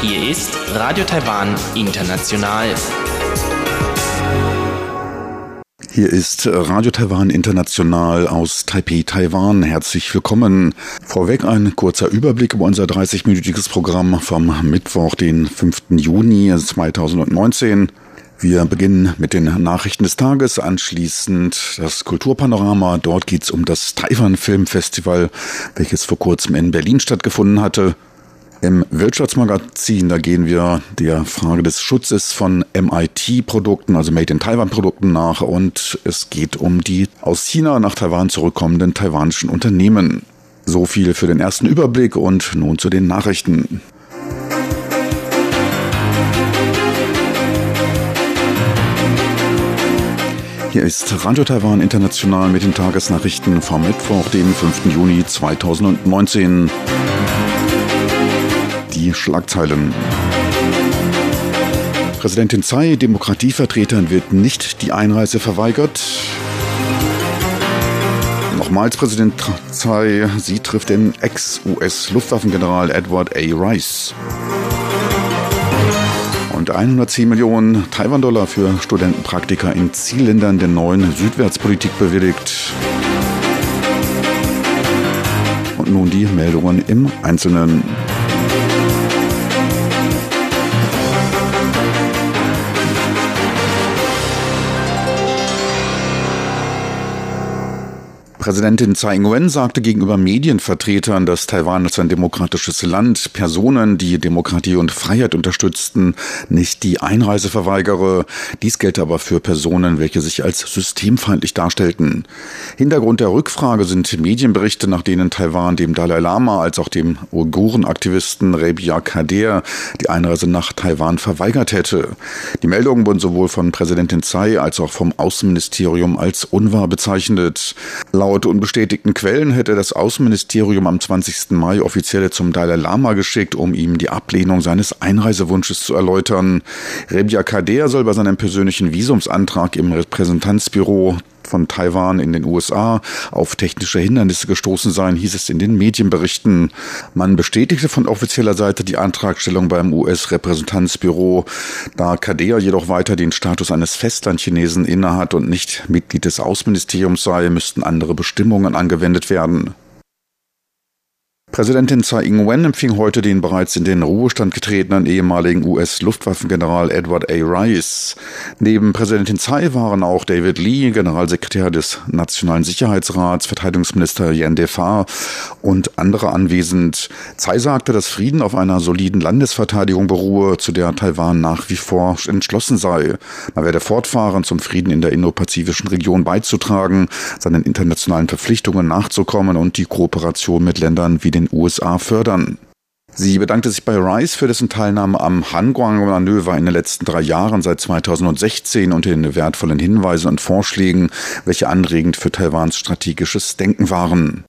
Hier ist Radio Taiwan International. Hier ist Radio Taiwan International aus Taipei, Taiwan. Herzlich willkommen. Vorweg ein kurzer Überblick über unser 30-minütiges Programm vom Mittwoch, den 5. Juni 2019. Wir beginnen mit den Nachrichten des Tages, anschließend das Kulturpanorama. Dort geht es um das Taiwan Filmfestival, welches vor kurzem in Berlin stattgefunden hatte. Im Wirtschaftsmagazin, da gehen wir der Frage des Schutzes von MIT-Produkten, also Made in Taiwan-Produkten nach und es geht um die aus China nach Taiwan zurückkommenden taiwanischen Unternehmen. So viel für den ersten Überblick und nun zu den Nachrichten. Hier ist Radio Taiwan International mit den Tagesnachrichten vom Mittwoch, dem 5. Juni 2019 die Schlagzeilen. Präsidentin Tsai, Demokratievertretern wird nicht die Einreise verweigert. Nochmals Präsident Tsai, sie trifft den Ex-US-Luftwaffengeneral Edward A. Rice. Und 110 Millionen Taiwan-Dollar für Studentenpraktika in Zielländern der neuen Südwärtspolitik bewilligt. Und nun die Meldungen im Einzelnen. Präsidentin Tsai Ing-wen sagte gegenüber Medienvertretern, dass Taiwan als ein demokratisches Land Personen, die Demokratie und Freiheit unterstützten, nicht die Einreise verweigere. Dies gelte aber für Personen, welche sich als systemfeindlich darstellten. Hintergrund der Rückfrage sind Medienberichte, nach denen Taiwan dem Dalai Lama als auch dem Uiguren-Aktivisten Rebia Kader die Einreise nach Taiwan verweigert hätte. Die Meldungen wurden sowohl von Präsidentin Tsai als auch vom Außenministerium als unwahr bezeichnet. Laut Laut unbestätigten Quellen hätte das Außenministerium am 20. Mai offizielle zum Dalai Lama geschickt, um ihm die Ablehnung seines Einreisewunsches zu erläutern. Rebia Kader soll bei seinem persönlichen Visumsantrag im Repräsentanzbüro von Taiwan in den USA auf technische Hindernisse gestoßen sein, hieß es in den Medienberichten. Man bestätigte von offizieller Seite die Antragstellung beim US-Repräsentanzbüro. Da Kadea jedoch weiter den Status eines Festlandchinesen innehat und nicht Mitglied des Außenministeriums sei, müssten andere Bestimmungen angewendet werden. Präsidentin Tsai Ing-wen empfing heute den bereits in den Ruhestand getretenen ehemaligen US-Luftwaffengeneral Edward A. Rice. Neben Präsidentin Tsai waren auch David Lee, Generalsekretär des Nationalen Sicherheitsrats, Verteidigungsminister Yan Defa und andere anwesend. Tsai sagte, dass Frieden auf einer soliden Landesverteidigung beruhe, zu der Taiwan nach wie vor entschlossen sei. Man werde fortfahren, zum Frieden in der indopazifischen Region beizutragen, seinen internationalen Verpflichtungen nachzukommen und die Kooperation mit Ländern wie den den USA fördern. Sie bedankte sich bei Rice für dessen Teilnahme am Hanguang-Manöver in den letzten drei Jahren seit 2016 und den wertvollen Hinweisen und Vorschlägen, welche anregend für Taiwans strategisches Denken waren.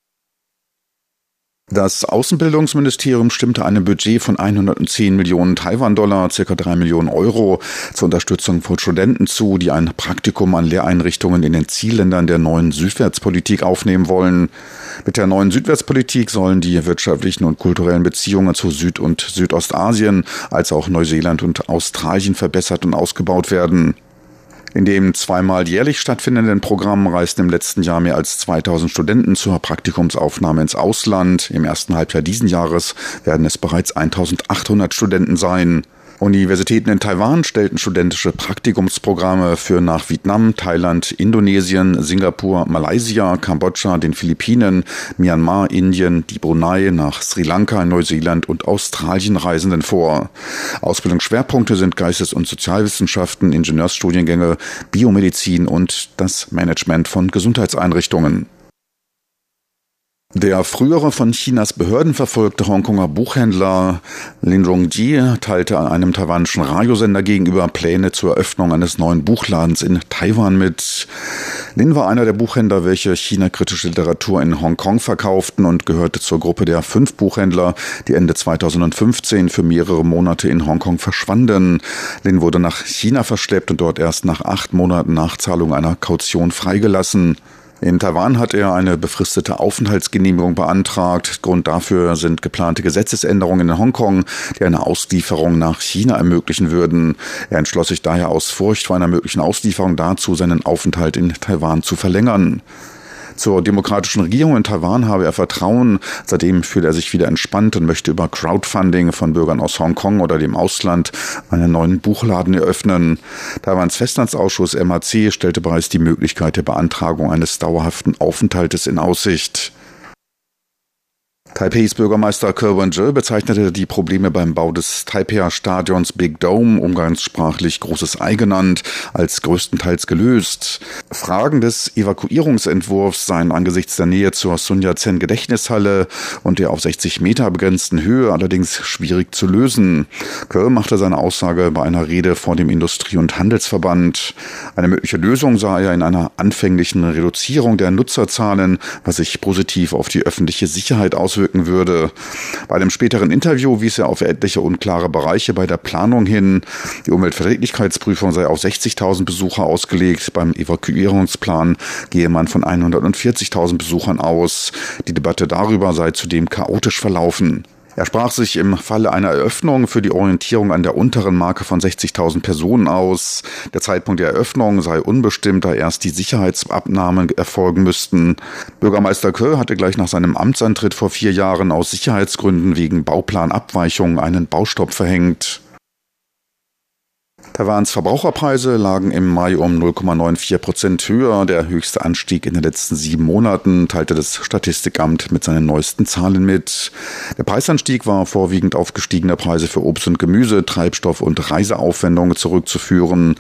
Das Außenbildungsministerium stimmte einem Budget von 110 Millionen Taiwan-Dollar, circa drei Millionen Euro, zur Unterstützung von Studenten zu, die ein Praktikum an Lehreinrichtungen in den Zielländern der neuen Südwärtspolitik aufnehmen wollen. Mit der neuen Südwärtspolitik sollen die wirtschaftlichen und kulturellen Beziehungen zu Süd- und Südostasien als auch Neuseeland und Australien verbessert und ausgebaut werden. In dem zweimal jährlich stattfindenden Programm reisten im letzten Jahr mehr als 2000 Studenten zur Praktikumsaufnahme ins Ausland. Im ersten Halbjahr diesen Jahres werden es bereits 1800 Studenten sein. Universitäten in Taiwan stellten studentische Praktikumsprogramme für nach Vietnam, Thailand, Indonesien, Singapur, Malaysia, Kambodscha, den Philippinen, Myanmar, Indien, die Brunei, nach Sri Lanka, Neuseeland und Australien Reisenden vor. Ausbildungsschwerpunkte sind Geistes- und Sozialwissenschaften, Ingenieursstudiengänge, Biomedizin und das Management von Gesundheitseinrichtungen. Der frühere von Chinas Behörden verfolgte Hongkonger Buchhändler Lin Rongji teilte einem taiwanischen Radiosender gegenüber Pläne zur Eröffnung eines neuen Buchladens in Taiwan mit. Lin war einer der Buchhändler, welche China-kritische Literatur in Hongkong verkauften und gehörte zur Gruppe der fünf Buchhändler, die Ende 2015 für mehrere Monate in Hongkong verschwanden. Lin wurde nach China verschleppt und dort erst nach acht Monaten Nachzahlung einer Kaution freigelassen. In Taiwan hat er eine befristete Aufenthaltsgenehmigung beantragt. Grund dafür sind geplante Gesetzesänderungen in Hongkong, die eine Auslieferung nach China ermöglichen würden. Er entschloss sich daher aus Furcht vor einer möglichen Auslieferung dazu, seinen Aufenthalt in Taiwan zu verlängern. Zur demokratischen Regierung in Taiwan habe er Vertrauen. Seitdem fühlt er sich wieder entspannt und möchte über Crowdfunding von Bürgern aus Hongkong oder dem Ausland einen neuen Buchladen eröffnen. Taiwans Festlandsausschuss MAC stellte bereits die Möglichkeit der Beantragung eines dauerhaften Aufenthaltes in Aussicht. Taipeis Bürgermeister Kerwin Zhe bezeichnete die Probleme beim Bau des Taipei-Stadions Big Dome, umgangssprachlich großes Ei genannt, als größtenteils gelöst. Fragen des Evakuierungsentwurfs seien angesichts der Nähe zur Sun Yat-sen Gedächtnishalle und der auf 60 Meter begrenzten Höhe allerdings schwierig zu lösen. Kerr machte seine Aussage bei einer Rede vor dem Industrie- und Handelsverband. Eine mögliche Lösung sah er in einer anfänglichen Reduzierung der Nutzerzahlen, was sich positiv auf die öffentliche Sicherheit auswirkt auswirken würde. Bei einem späteren Interview wies er auf etliche unklare Bereiche bei der Planung hin. Die Umweltverträglichkeitsprüfung sei auf 60.000 Besucher ausgelegt. Beim Evakuierungsplan gehe man von 140.000 Besuchern aus. Die Debatte darüber sei zudem chaotisch verlaufen. Er sprach sich im Falle einer Eröffnung für die Orientierung an der unteren Marke von 60.000 Personen aus. Der Zeitpunkt der Eröffnung sei unbestimmt, da erst die Sicherheitsabnahmen erfolgen müssten. Bürgermeister Kö hatte gleich nach seinem Amtsantritt vor vier Jahren aus Sicherheitsgründen wegen Bauplanabweichungen einen Baustopp verhängt. Taiwans Verbraucherpreise lagen im Mai um 0,94 Prozent höher, der höchste Anstieg in den letzten sieben Monaten, teilte das Statistikamt mit seinen neuesten Zahlen mit. Der Preisanstieg war vorwiegend auf gestiegene Preise für Obst und Gemüse, Treibstoff und Reiseaufwendungen zurückzuführen.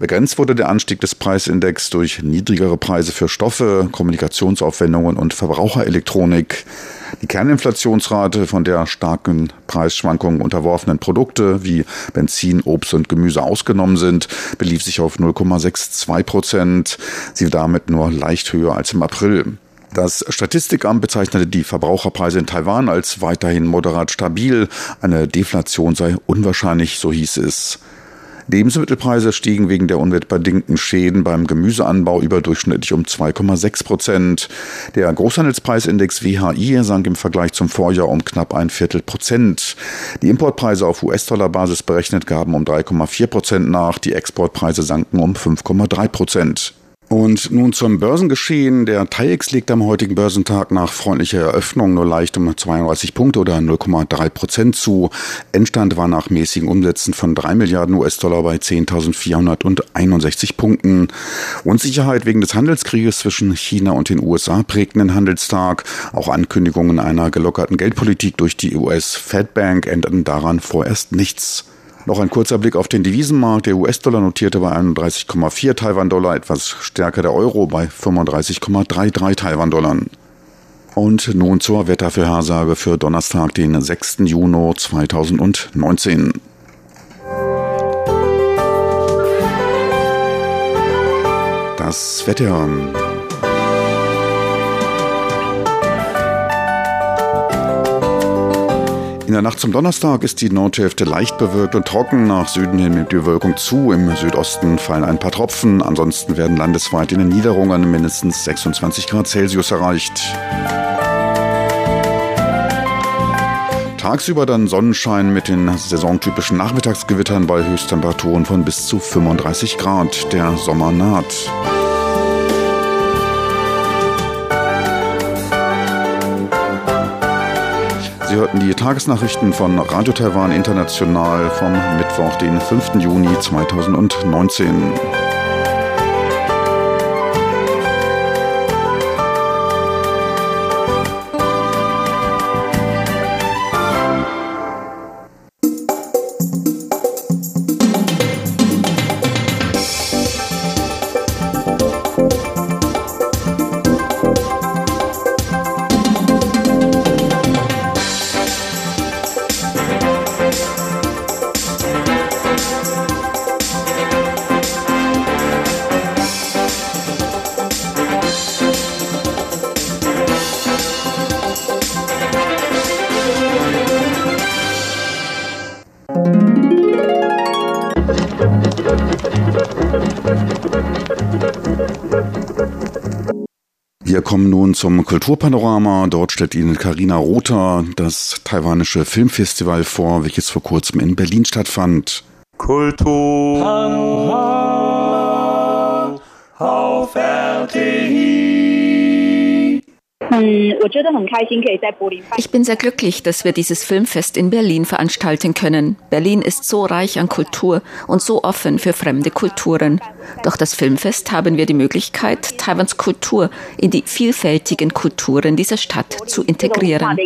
Begrenzt wurde der Anstieg des Preisindex durch niedrigere Preise für Stoffe, Kommunikationsaufwendungen und Verbraucherelektronik. Die Kerninflationsrate von der starken Preisschwankungen unterworfenen Produkte wie Benzin, Obst und Gemüse ausgenommen sind, belief sich auf 0,62 Prozent. Sie damit nur leicht höher als im April. Das Statistikamt bezeichnete die Verbraucherpreise in Taiwan als weiterhin moderat stabil. Eine Deflation sei unwahrscheinlich, so hieß es. Lebensmittelpreise stiegen wegen der umweltbedingten Schäden beim Gemüseanbau überdurchschnittlich um 2,6 Prozent. Der Großhandelspreisindex WHI sank im Vergleich zum Vorjahr um knapp ein Viertel Prozent. Die Importpreise auf US-Dollar-Basis berechnet gaben um 3,4 Prozent nach, die Exportpreise sanken um 5,3 Prozent. Und nun zum Börsengeschehen. Der TAIEX legt am heutigen Börsentag nach freundlicher Eröffnung nur leicht um 32 Punkte oder 0,3 Prozent zu. Endstand war nach mäßigen Umsätzen von 3 Milliarden US-Dollar bei 10.461 Punkten. Unsicherheit wegen des Handelskrieges zwischen China und den USA prägten den Handelstag. Auch Ankündigungen einer gelockerten Geldpolitik durch die US-Fed Bank änderten daran vorerst nichts. Noch ein kurzer Blick auf den Devisenmarkt. Der US-Dollar notierte bei 31,4 Taiwan-Dollar, etwas stärker der Euro bei 35,33 Taiwan-Dollar. Und nun zur Wettervorhersage für Donnerstag, den 6. Juni 2019. Das Wetter. In der Nacht zum Donnerstag ist die Nordhälfte leicht bewölkt und trocken. Nach Süden hin nimmt die Bewölkung zu. Im Südosten fallen ein paar Tropfen. Ansonsten werden landesweit in den Niederungen mindestens 26 Grad Celsius erreicht. Tagsüber dann Sonnenschein mit den saisontypischen Nachmittagsgewittern bei Höchsttemperaturen von bis zu 35 Grad. Der Sommer naht. Sie hörten die Tagesnachrichten von Radio Taiwan International vom Mittwoch, den 5. Juni 2019. zum Kulturpanorama. Dort stellt Ihnen Karina Rother das taiwanische Filmfestival vor, welches vor kurzem in Berlin stattfand. Kultur auf RTI. Ich bin sehr glücklich, dass wir dieses Filmfest in Berlin veranstalten können. Berlin ist so reich an Kultur und so offen für fremde Kulturen. Durch das Filmfest haben wir die Möglichkeit, Taiwans Kultur in die vielfältigen Kulturen dieser Stadt zu integrieren.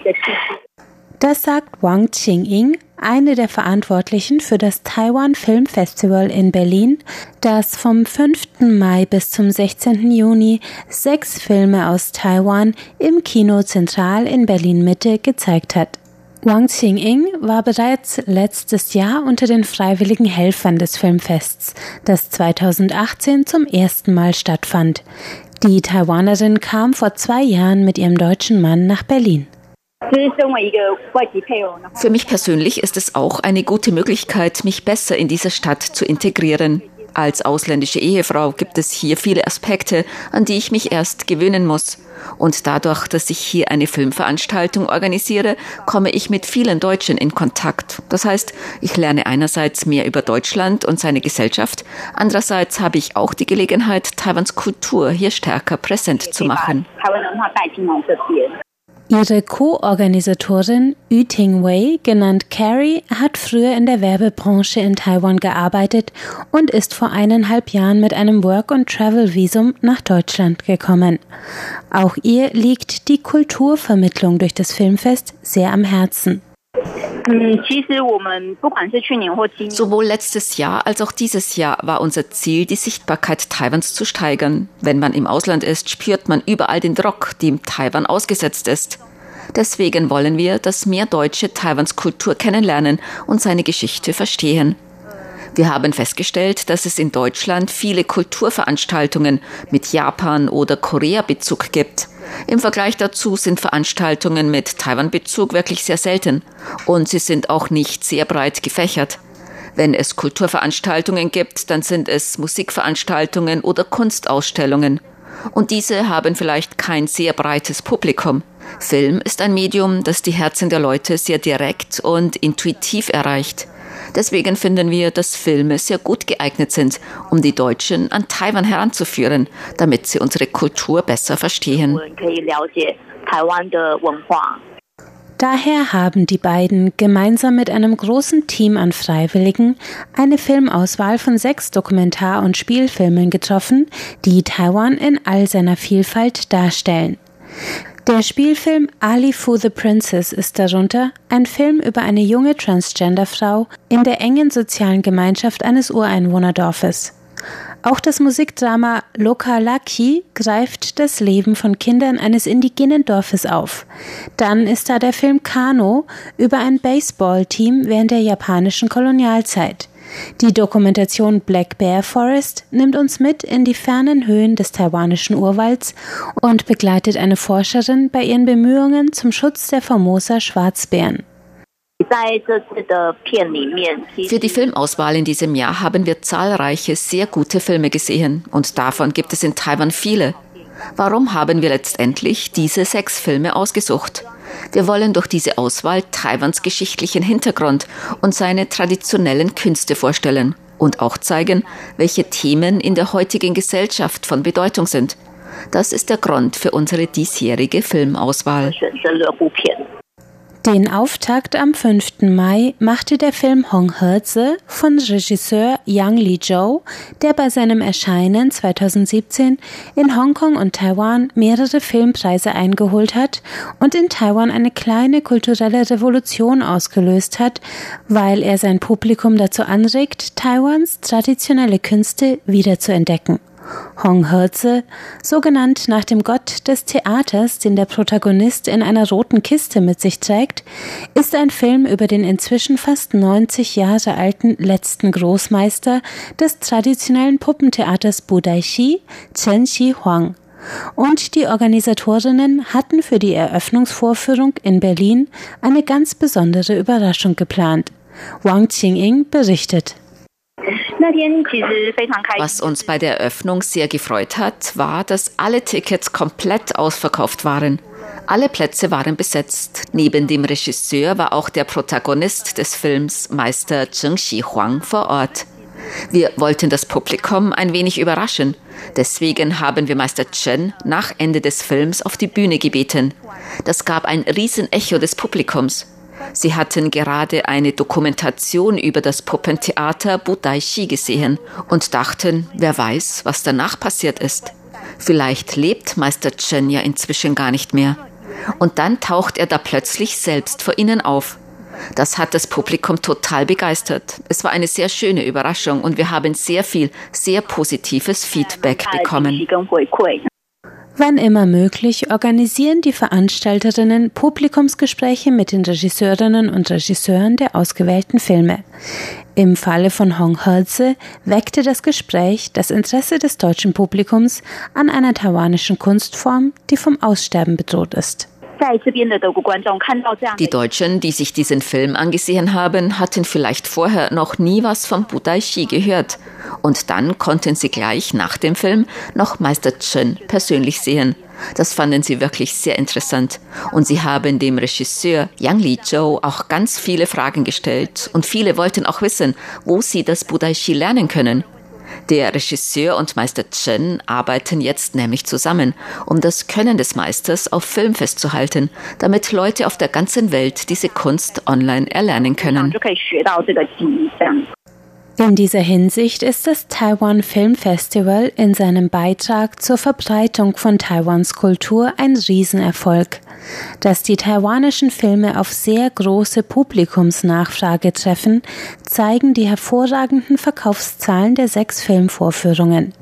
Das sagt Wang Qingying, eine der Verantwortlichen für das Taiwan Film Festival in Berlin, das vom 5. Mai bis zum 16. Juni sechs Filme aus Taiwan im Kino Zentral in Berlin Mitte gezeigt hat. Wang Qingying war bereits letztes Jahr unter den freiwilligen Helfern des Filmfests, das 2018 zum ersten Mal stattfand. Die Taiwanerin kam vor zwei Jahren mit ihrem deutschen Mann nach Berlin. Für mich persönlich ist es auch eine gute Möglichkeit, mich besser in dieser Stadt zu integrieren. Als ausländische Ehefrau gibt es hier viele Aspekte, an die ich mich erst gewöhnen muss. Und dadurch, dass ich hier eine Filmveranstaltung organisiere, komme ich mit vielen Deutschen in Kontakt. Das heißt, ich lerne einerseits mehr über Deutschland und seine Gesellschaft, andererseits habe ich auch die Gelegenheit, Taiwans Kultur hier stärker präsent zu machen. Ihre Co-Organisatorin Yu Ting-Wei, genannt Carrie, hat früher in der Werbebranche in Taiwan gearbeitet und ist vor eineinhalb Jahren mit einem Work-and-Travel-Visum nach Deutschland gekommen. Auch ihr liegt die Kulturvermittlung durch das Filmfest sehr am Herzen. Sowohl letztes Jahr als auch dieses Jahr war unser Ziel, die Sichtbarkeit Taiwans zu steigern. Wenn man im Ausland ist, spürt man überall den Druck, dem Taiwan ausgesetzt ist. Deswegen wollen wir, dass mehr Deutsche Taiwans Kultur kennenlernen und seine Geschichte verstehen. Wir haben festgestellt, dass es in Deutschland viele Kulturveranstaltungen mit Japan- oder Korea-Bezug gibt. Im Vergleich dazu sind Veranstaltungen mit Taiwan-Bezug wirklich sehr selten und sie sind auch nicht sehr breit gefächert. Wenn es Kulturveranstaltungen gibt, dann sind es Musikveranstaltungen oder Kunstausstellungen. Und diese haben vielleicht kein sehr breites Publikum. Film ist ein Medium, das die Herzen der Leute sehr direkt und intuitiv erreicht. Deswegen finden wir, dass Filme sehr gut geeignet sind, um die Deutschen an Taiwan heranzuführen, damit sie unsere Kultur besser verstehen. Daher haben die beiden gemeinsam mit einem großen Team an Freiwilligen eine Filmauswahl von sechs Dokumentar- und Spielfilmen getroffen, die Taiwan in all seiner Vielfalt darstellen. Der Spielfilm Ali Fu the Princess ist darunter ein Film über eine junge Transgender-Frau in der engen sozialen Gemeinschaft eines Ureinwohnerdorfes. Auch das Musikdrama Loka Laki greift das Leben von Kindern eines indigenen Dorfes auf. Dann ist da der Film Kano über ein Baseballteam während der japanischen Kolonialzeit. Die Dokumentation Black Bear Forest nimmt uns mit in die fernen Höhen des taiwanischen Urwalds und begleitet eine Forscherin bei ihren Bemühungen zum Schutz der Formosa Schwarzbären. Für die Filmauswahl in diesem Jahr haben wir zahlreiche sehr gute Filme gesehen und davon gibt es in Taiwan viele. Warum haben wir letztendlich diese sechs Filme ausgesucht? Wir wollen durch diese Auswahl Taiwans geschichtlichen Hintergrund und seine traditionellen Künste vorstellen und auch zeigen, welche Themen in der heutigen Gesellschaft von Bedeutung sind. Das ist der Grund für unsere diesjährige Filmauswahl. Den Auftakt am 5. Mai machte der Film Hong Herze von Regisseur Yang Li Zhou, der bei seinem Erscheinen 2017 in Hongkong und Taiwan mehrere Filmpreise eingeholt hat und in Taiwan eine kleine kulturelle Revolution ausgelöst hat, weil er sein Publikum dazu anregt, Taiwans traditionelle Künste wiederzuentdecken. Hong Herze, so genannt nach dem Gott des Theaters, den der Protagonist in einer roten Kiste mit sich trägt, ist ein Film über den inzwischen fast 90 Jahre alten letzten Großmeister des traditionellen Puppentheaters Budaishi, Chen Xi Huang. Und die Organisatorinnen hatten für die Eröffnungsvorführung in Berlin eine ganz besondere Überraschung geplant. Wang Qingying berichtet. Was uns bei der Eröffnung sehr gefreut hat, war, dass alle Tickets komplett ausverkauft waren. Alle Plätze waren besetzt. Neben dem Regisseur war auch der Protagonist des Films, Meister Zheng Xihuang, vor Ort. Wir wollten das Publikum ein wenig überraschen. Deswegen haben wir Meister Chen nach Ende des Films auf die Bühne gebeten. Das gab ein Riesenecho des Publikums. Sie hatten gerade eine Dokumentation über das Puppentheater Budaishi gesehen und dachten, wer weiß, was danach passiert ist. Vielleicht lebt Meister Chen ja inzwischen gar nicht mehr. Und dann taucht er da plötzlich selbst vor ihnen auf. Das hat das Publikum total begeistert. Es war eine sehr schöne Überraschung und wir haben sehr viel, sehr positives Feedback bekommen. Wann immer möglich organisieren die Veranstalterinnen Publikumsgespräche mit den Regisseurinnen und Regisseuren der ausgewählten Filme. Im Falle von Hong Herze weckte das Gespräch das Interesse des deutschen Publikums an einer taiwanischen Kunstform, die vom Aussterben bedroht ist. Die Deutschen, die sich diesen Film angesehen haben, hatten vielleicht vorher noch nie was vom Budaishi gehört. Und dann konnten sie gleich nach dem Film noch Meister Chen persönlich sehen. Das fanden sie wirklich sehr interessant. Und sie haben dem Regisseur Yang Li Zhou auch ganz viele Fragen gestellt. Und viele wollten auch wissen, wo sie das Budaishi lernen können. Der Regisseur und Meister Chen arbeiten jetzt nämlich zusammen, um das Können des Meisters auf Film festzuhalten, damit Leute auf der ganzen Welt diese Kunst online erlernen können. In dieser Hinsicht ist das Taiwan Film Festival in seinem Beitrag zur Verbreitung von Taiwans Kultur ein Riesenerfolg. Dass die taiwanischen Filme auf sehr große Publikumsnachfrage treffen, zeigen die hervorragenden Verkaufszahlen der sechs Filmvorführungen.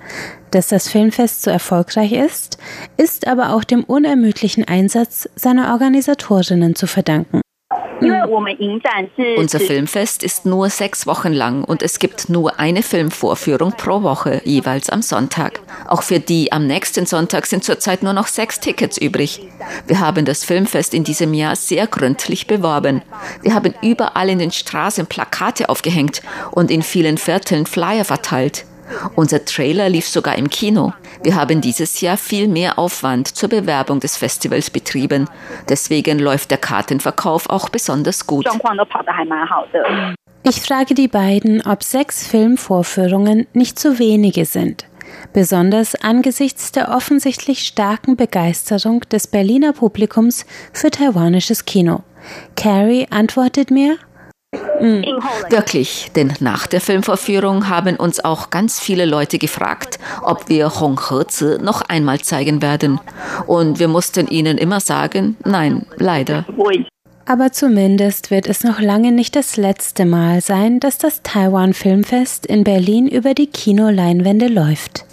Dass das Filmfest so erfolgreich ist, ist aber auch dem unermüdlichen Einsatz seiner Organisatorinnen zu verdanken. Unser Filmfest ist nur sechs Wochen lang und es gibt nur eine Filmvorführung pro Woche, jeweils am Sonntag. Auch für die am nächsten Sonntag sind zurzeit nur noch sechs Tickets übrig. Wir haben das Filmfest in diesem Jahr sehr gründlich beworben. Wir haben überall in den Straßen Plakate aufgehängt und in vielen Vierteln Flyer verteilt. Unser Trailer lief sogar im Kino. Wir haben dieses Jahr viel mehr Aufwand zur Bewerbung des Festivals betrieben. Deswegen läuft der Kartenverkauf auch besonders gut. Ich frage die beiden, ob sechs Filmvorführungen nicht zu wenige sind. Besonders angesichts der offensichtlich starken Begeisterung des Berliner Publikums für taiwanisches Kino. Carrie antwortet mir, Wirklich, denn nach der Filmvorführung haben uns auch ganz viele Leute gefragt, ob wir Hong Heze noch einmal zeigen werden. Und wir mussten ihnen immer sagen, nein, leider. Aber zumindest wird es noch lange nicht das letzte Mal sein, dass das Taiwan Filmfest in Berlin über die Kinoleinwände läuft.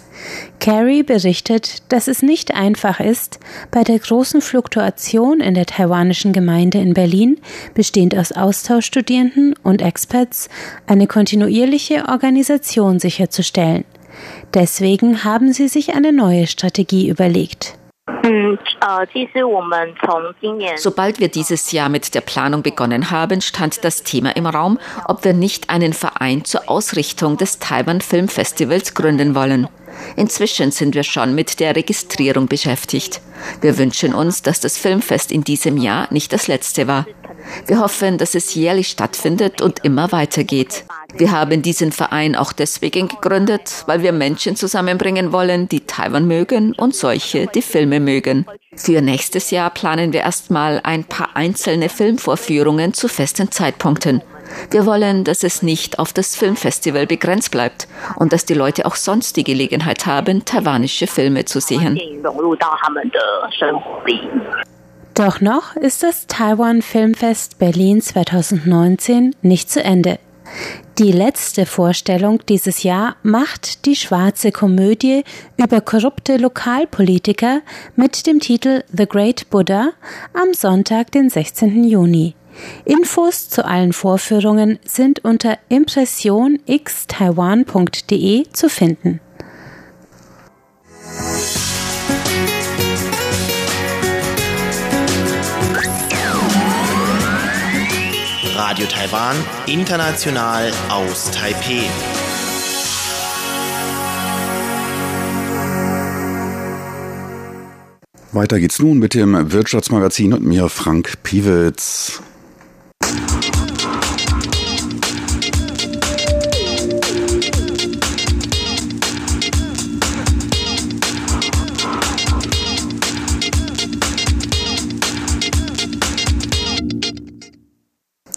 Carrie berichtet, dass es nicht einfach ist, bei der großen Fluktuation in der taiwanischen Gemeinde in Berlin, bestehend aus Austauschstudierenden und Experts, eine kontinuierliche Organisation sicherzustellen. Deswegen haben sie sich eine neue Strategie überlegt. Sobald wir dieses Jahr mit der Planung begonnen haben, stand das Thema im Raum, ob wir nicht einen Verein zur Ausrichtung des Taiwan Film Festivals gründen wollen. Inzwischen sind wir schon mit der Registrierung beschäftigt. Wir wünschen uns, dass das Filmfest in diesem Jahr nicht das letzte war. Wir hoffen, dass es jährlich stattfindet und immer weitergeht. Wir haben diesen Verein auch deswegen gegründet, weil wir Menschen zusammenbringen wollen, die Taiwan mögen und solche, die Filme mögen. Für nächstes Jahr planen wir erstmal ein paar einzelne Filmvorführungen zu festen Zeitpunkten. Wir wollen, dass es nicht auf das Filmfestival begrenzt bleibt und dass die Leute auch sonst die Gelegenheit haben, taiwanische Filme zu sehen. Doch noch ist das Taiwan Filmfest Berlin 2019 nicht zu Ende. Die letzte Vorstellung dieses Jahr macht die schwarze Komödie über korrupte Lokalpolitiker mit dem Titel The Great Buddha am Sonntag, den 16. Juni. Infos zu allen Vorführungen sind unter impressionxtaiwan.de zu finden. Radio Taiwan, international aus Taipei. Weiter geht's nun mit dem Wirtschaftsmagazin und mir Frank Piewitz.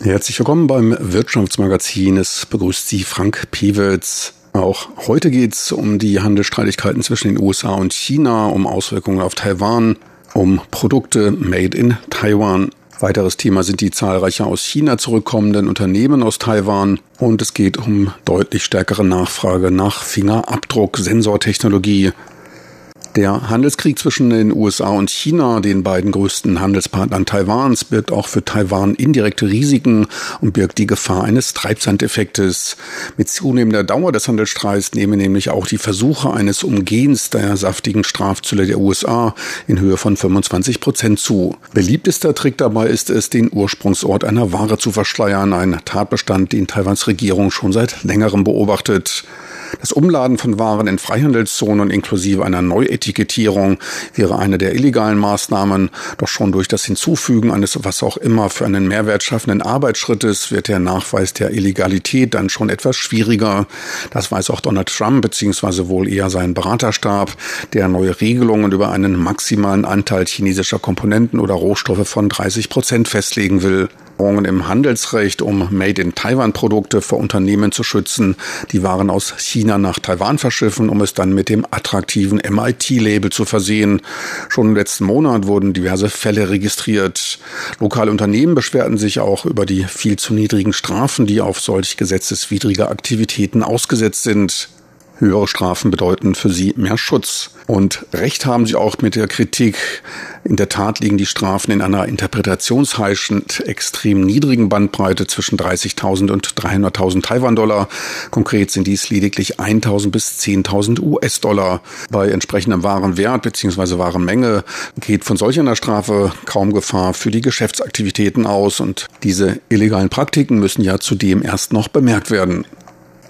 Herzlich willkommen beim Wirtschaftsmagazin. Es begrüßt Sie Frank Piewitz. Auch heute geht es um die Handelsstreitigkeiten zwischen den USA und China, um Auswirkungen auf Taiwan, um Produkte made in Taiwan. Weiteres Thema sind die zahlreicher aus China zurückkommenden Unternehmen aus Taiwan und es geht um deutlich stärkere Nachfrage nach Fingerabdruck-Sensortechnologie. Der Handelskrieg zwischen den USA und China, den beiden größten Handelspartnern Taiwans, birgt auch für Taiwan indirekte Risiken und birgt die Gefahr eines Treibsandeffektes. Mit zunehmender Dauer des Handelsstreits nehmen nämlich auch die Versuche eines Umgehens der saftigen Strafzölle der USA in Höhe von 25 Prozent zu. Beliebtester Trick dabei ist es, den Ursprungsort einer Ware zu verschleiern, ein Tatbestand, den Taiwans Regierung schon seit längerem beobachtet. Das Umladen von Waren in Freihandelszonen inklusive einer Neuetikettierung wäre eine der illegalen Maßnahmen. Doch schon durch das Hinzufügen eines was auch immer für einen Mehrwert schaffenden Arbeitsschrittes wird der Nachweis der Illegalität dann schon etwas schwieriger. Das weiß auch Donald Trump beziehungsweise wohl eher sein Beraterstab, der neue Regelungen über einen maximalen Anteil chinesischer Komponenten oder Rohstoffe von 30 Prozent festlegen will. Änderungen im Handelsrecht, um Made in Taiwan Produkte vor Unternehmen zu schützen, die Waren aus China nach Taiwan verschiffen, um es dann mit dem attraktiven MIT-Label zu versehen. Schon im letzten Monat wurden diverse Fälle registriert. Lokale Unternehmen beschwerten sich auch über die viel zu niedrigen Strafen, die auf solch gesetzeswidrige Aktivitäten ausgesetzt sind. Höhere Strafen bedeuten für sie mehr Schutz. Und recht haben sie auch mit der Kritik. In der Tat liegen die Strafen in einer interpretationsheischend extrem niedrigen Bandbreite zwischen 30.000 und 300.000 Taiwan-Dollar. Konkret sind dies lediglich 1.000 bis 10.000 US-Dollar. Bei entsprechendem wahren Wert bzw. wahren Menge geht von solch einer Strafe kaum Gefahr für die Geschäftsaktivitäten aus. Und diese illegalen Praktiken müssen ja zudem erst noch bemerkt werden.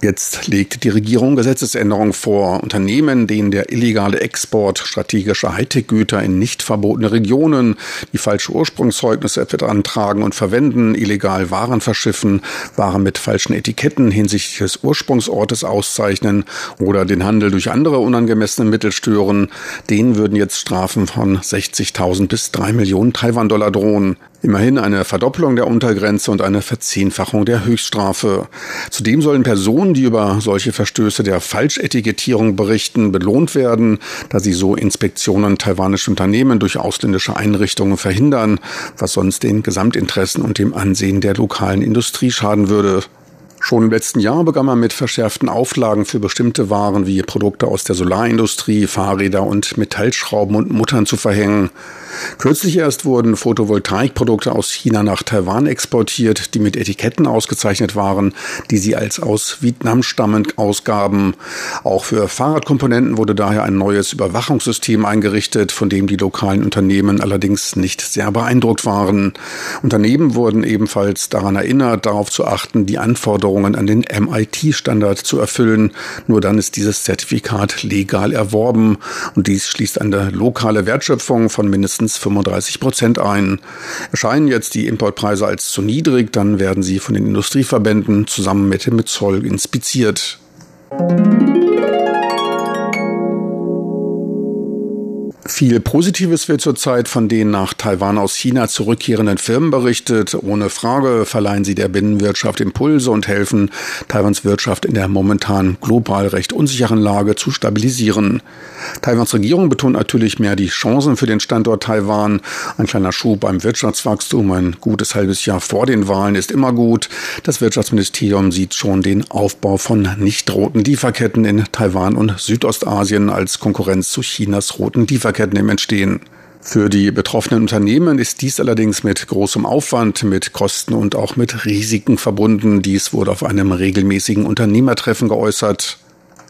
Jetzt legt die Regierung Gesetzesänderungen vor. Unternehmen, denen der illegale Export strategischer Hightech-Güter in nicht verbotene Regionen, die falsche Ursprungszeugnisse antragen und verwenden, illegal Waren verschiffen, Waren mit falschen Etiketten hinsichtlich des Ursprungsortes auszeichnen oder den Handel durch andere unangemessene Mittel stören, denen würden jetzt Strafen von 60.000 bis 3 Millionen Taiwan-Dollar drohen. Immerhin eine Verdoppelung der Untergrenze und eine Verzehnfachung der Höchststrafe. Zudem sollen Personen, die über solche Verstöße der Falschetikettierung berichten, belohnt werden, da sie so Inspektionen taiwanischer Unternehmen durch ausländische Einrichtungen verhindern, was sonst den Gesamtinteressen und dem Ansehen der lokalen Industrie schaden würde. Schon im letzten Jahr begann man mit verschärften Auflagen für bestimmte Waren wie Produkte aus der Solarindustrie, Fahrräder und Metallschrauben und Muttern zu verhängen. Kürzlich erst wurden Photovoltaikprodukte aus China nach Taiwan exportiert, die mit Etiketten ausgezeichnet waren, die sie als aus Vietnam stammend ausgaben. Auch für Fahrradkomponenten wurde daher ein neues Überwachungssystem eingerichtet, von dem die lokalen Unternehmen allerdings nicht sehr beeindruckt waren. Unternehmen wurden ebenfalls daran erinnert, darauf zu achten, die Anforderungen Anforderungen an den MIT-Standard zu erfüllen. Nur dann ist dieses Zertifikat legal erworben und dies schließt eine lokale Wertschöpfung von mindestens 35 Prozent ein. Erscheinen jetzt die Importpreise als zu niedrig, dann werden sie von den Industrieverbänden zusammen mit dem Zoll inspiziert. Viel Positives wird zurzeit von den nach Taiwan aus China zurückkehrenden Firmen berichtet. Ohne Frage verleihen sie der Binnenwirtschaft Impulse und helfen, Taiwans Wirtschaft in der momentan global recht unsicheren Lage zu stabilisieren. Taiwans Regierung betont natürlich mehr die Chancen für den Standort Taiwan. Ein kleiner Schub beim Wirtschaftswachstum, ein gutes halbes Jahr vor den Wahlen ist immer gut. Das Wirtschaftsministerium sieht schon den Aufbau von nicht roten Lieferketten in Taiwan und Südostasien als Konkurrenz zu Chinas roten Lieferketten. Im Entstehen. Für die betroffenen Unternehmen ist dies allerdings mit großem Aufwand, mit Kosten und auch mit Risiken verbunden. Dies wurde auf einem regelmäßigen Unternehmertreffen geäußert.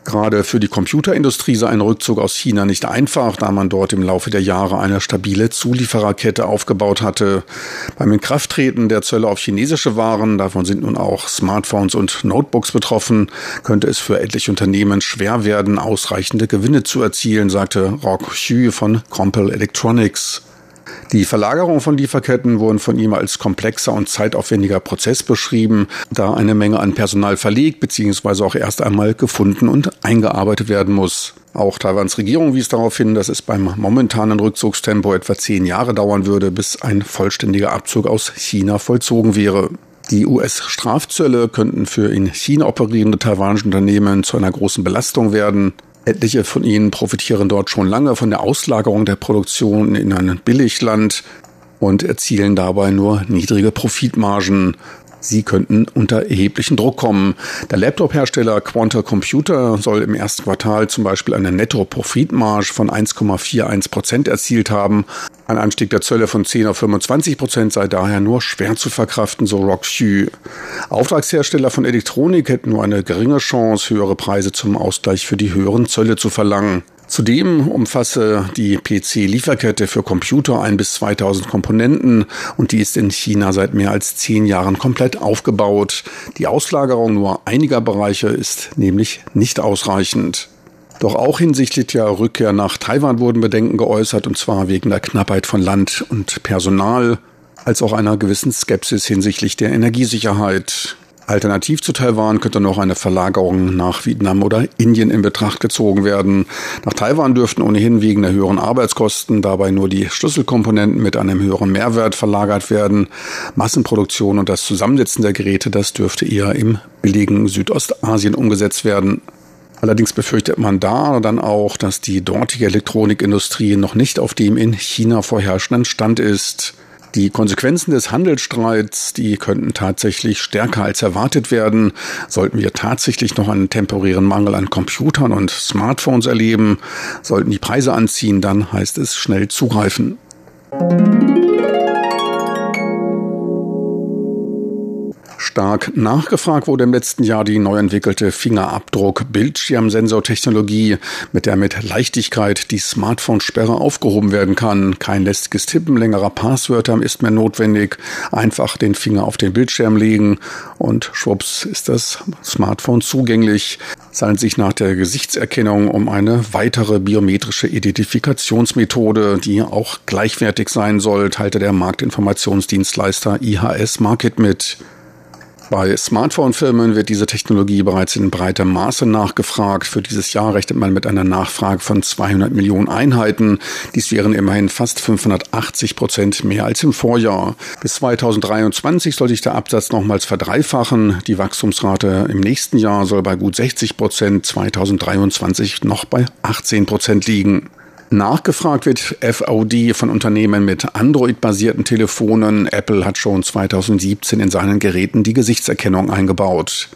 Gerade für die Computerindustrie sei ein Rückzug aus China nicht einfach, da man dort im Laufe der Jahre eine stabile Zuliefererkette aufgebaut hatte. Beim Inkrafttreten der Zölle auf chinesische Waren, davon sind nun auch Smartphones und Notebooks betroffen, könnte es für etliche Unternehmen schwer werden, ausreichende Gewinne zu erzielen, sagte Rock Xu von Compel Electronics. Die Verlagerung von Lieferketten wurden von ihm als komplexer und zeitaufwendiger Prozess beschrieben, da eine Menge an Personal verlegt bzw. auch erst einmal gefunden und eingearbeitet werden muss. Auch Taiwans Regierung wies darauf hin, dass es beim momentanen Rückzugstempo etwa zehn Jahre dauern würde, bis ein vollständiger Abzug aus China vollzogen wäre. Die US-Strafzölle könnten für in China operierende taiwanische Unternehmen zu einer großen Belastung werden. Etliche von ihnen profitieren dort schon lange von der Auslagerung der Produktion in ein Billigland und erzielen dabei nur niedrige Profitmargen. Sie könnten unter erheblichen Druck kommen. Der Laptop-Hersteller Quanta Computer soll im ersten Quartal zum Beispiel eine Netto-Profitmarge von 1,41 Prozent erzielt haben. Ein Anstieg der Zölle von 10 auf 25 Prozent sei daher nur schwer zu verkraften, so Rockxu. Auftragshersteller von Elektronik hätten nur eine geringe Chance, höhere Preise zum Ausgleich für die höheren Zölle zu verlangen. Zudem umfasse die PC-Lieferkette für Computer ein bis 2000 Komponenten und die ist in China seit mehr als zehn Jahren komplett aufgebaut. Die Auslagerung nur einiger Bereiche ist nämlich nicht ausreichend. Doch auch hinsichtlich der Rückkehr nach Taiwan wurden Bedenken geäußert, und zwar wegen der Knappheit von Land und Personal, als auch einer gewissen Skepsis hinsichtlich der Energiesicherheit. Alternativ zu Taiwan könnte noch eine Verlagerung nach Vietnam oder Indien in Betracht gezogen werden. Nach Taiwan dürften ohnehin wegen der höheren Arbeitskosten dabei nur die Schlüsselkomponenten mit einem höheren Mehrwert verlagert werden. Massenproduktion und das Zusammensetzen der Geräte, das dürfte eher im billigen Südostasien umgesetzt werden. Allerdings befürchtet man da dann auch, dass die dortige Elektronikindustrie noch nicht auf dem in China vorherrschenden Stand ist. Die Konsequenzen des Handelsstreits, die könnten tatsächlich stärker als erwartet werden. Sollten wir tatsächlich noch einen temporären Mangel an Computern und Smartphones erleben, sollten die Preise anziehen, dann heißt es schnell zugreifen. Stark nachgefragt wurde im letzten Jahr die neu entwickelte Fingerabdruck-Bildschirmsensortechnologie, mit der mit Leichtigkeit die Smartphone-Sperre aufgehoben werden kann. Kein lästiges Tippen längerer Passwörter ist mehr notwendig. Einfach den Finger auf den Bildschirm legen und schwupps ist das Smartphone zugänglich. Es handelt sich nach der Gesichtserkennung um eine weitere biometrische Identifikationsmethode, die auch gleichwertig sein soll, teilte der Marktinformationsdienstleister IHS Market mit. Bei Smartphone-Firmen wird diese Technologie bereits in breiterem Maße nachgefragt. Für dieses Jahr rechnet man mit einer Nachfrage von 200 Millionen Einheiten. Dies wären immerhin fast 580 Prozent mehr als im Vorjahr. Bis 2023 soll sich der Absatz nochmals verdreifachen. Die Wachstumsrate im nächsten Jahr soll bei gut 60 Prozent, 2023 noch bei 18 Prozent liegen. Nachgefragt wird FOD von Unternehmen mit Android-basierten Telefonen. Apple hat schon 2017 in seinen Geräten die Gesichtserkennung eingebaut.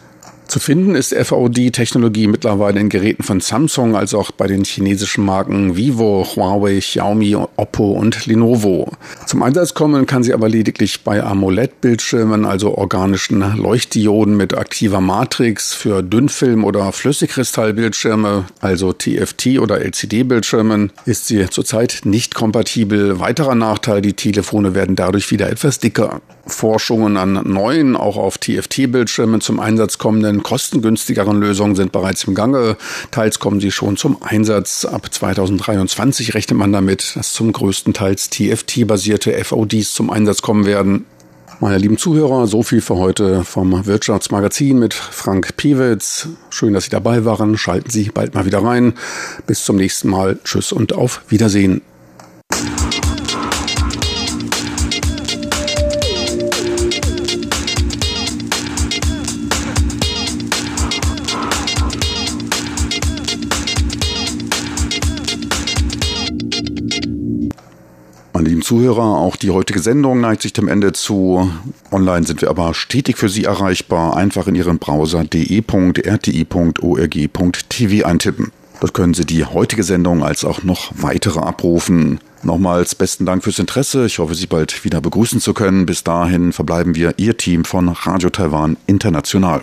Zu finden ist FOD-Technologie mittlerweile in Geräten von Samsung als auch bei den chinesischen Marken Vivo, Huawei, Xiaomi, Oppo und Lenovo. Zum Einsatz kommen kann sie aber lediglich bei AMOLED-Bildschirmen, also organischen Leuchtdioden mit aktiver Matrix für Dünnfilm- oder Flüssigkristallbildschirme, also TFT- oder LCD-Bildschirmen, ist sie zurzeit nicht kompatibel. Weiterer Nachteil, die Telefone werden dadurch wieder etwas dicker. Forschungen an neuen, auch auf TFT-Bildschirmen zum Einsatz kommenden, kostengünstigeren Lösungen sind bereits im Gange. Teils kommen sie schon zum Einsatz. Ab 2023 rechnet man damit, dass zum größten Teils TFT-basierte FODs zum Einsatz kommen werden. Meine lieben Zuhörer, so viel für heute vom Wirtschaftsmagazin mit Frank Piewitz. Schön, dass Sie dabei waren. Schalten Sie bald mal wieder rein. Bis zum nächsten Mal. Tschüss und auf Wiedersehen. Zuhörer, auch die heutige Sendung neigt sich dem Ende zu. Online sind wir aber stetig für Sie erreichbar. Einfach in Ihren Browser de.rti.org.tv eintippen. Dort können Sie die heutige Sendung als auch noch weitere abrufen. Nochmals besten Dank fürs Interesse. Ich hoffe, Sie bald wieder begrüßen zu können. Bis dahin verbleiben wir Ihr Team von Radio Taiwan International.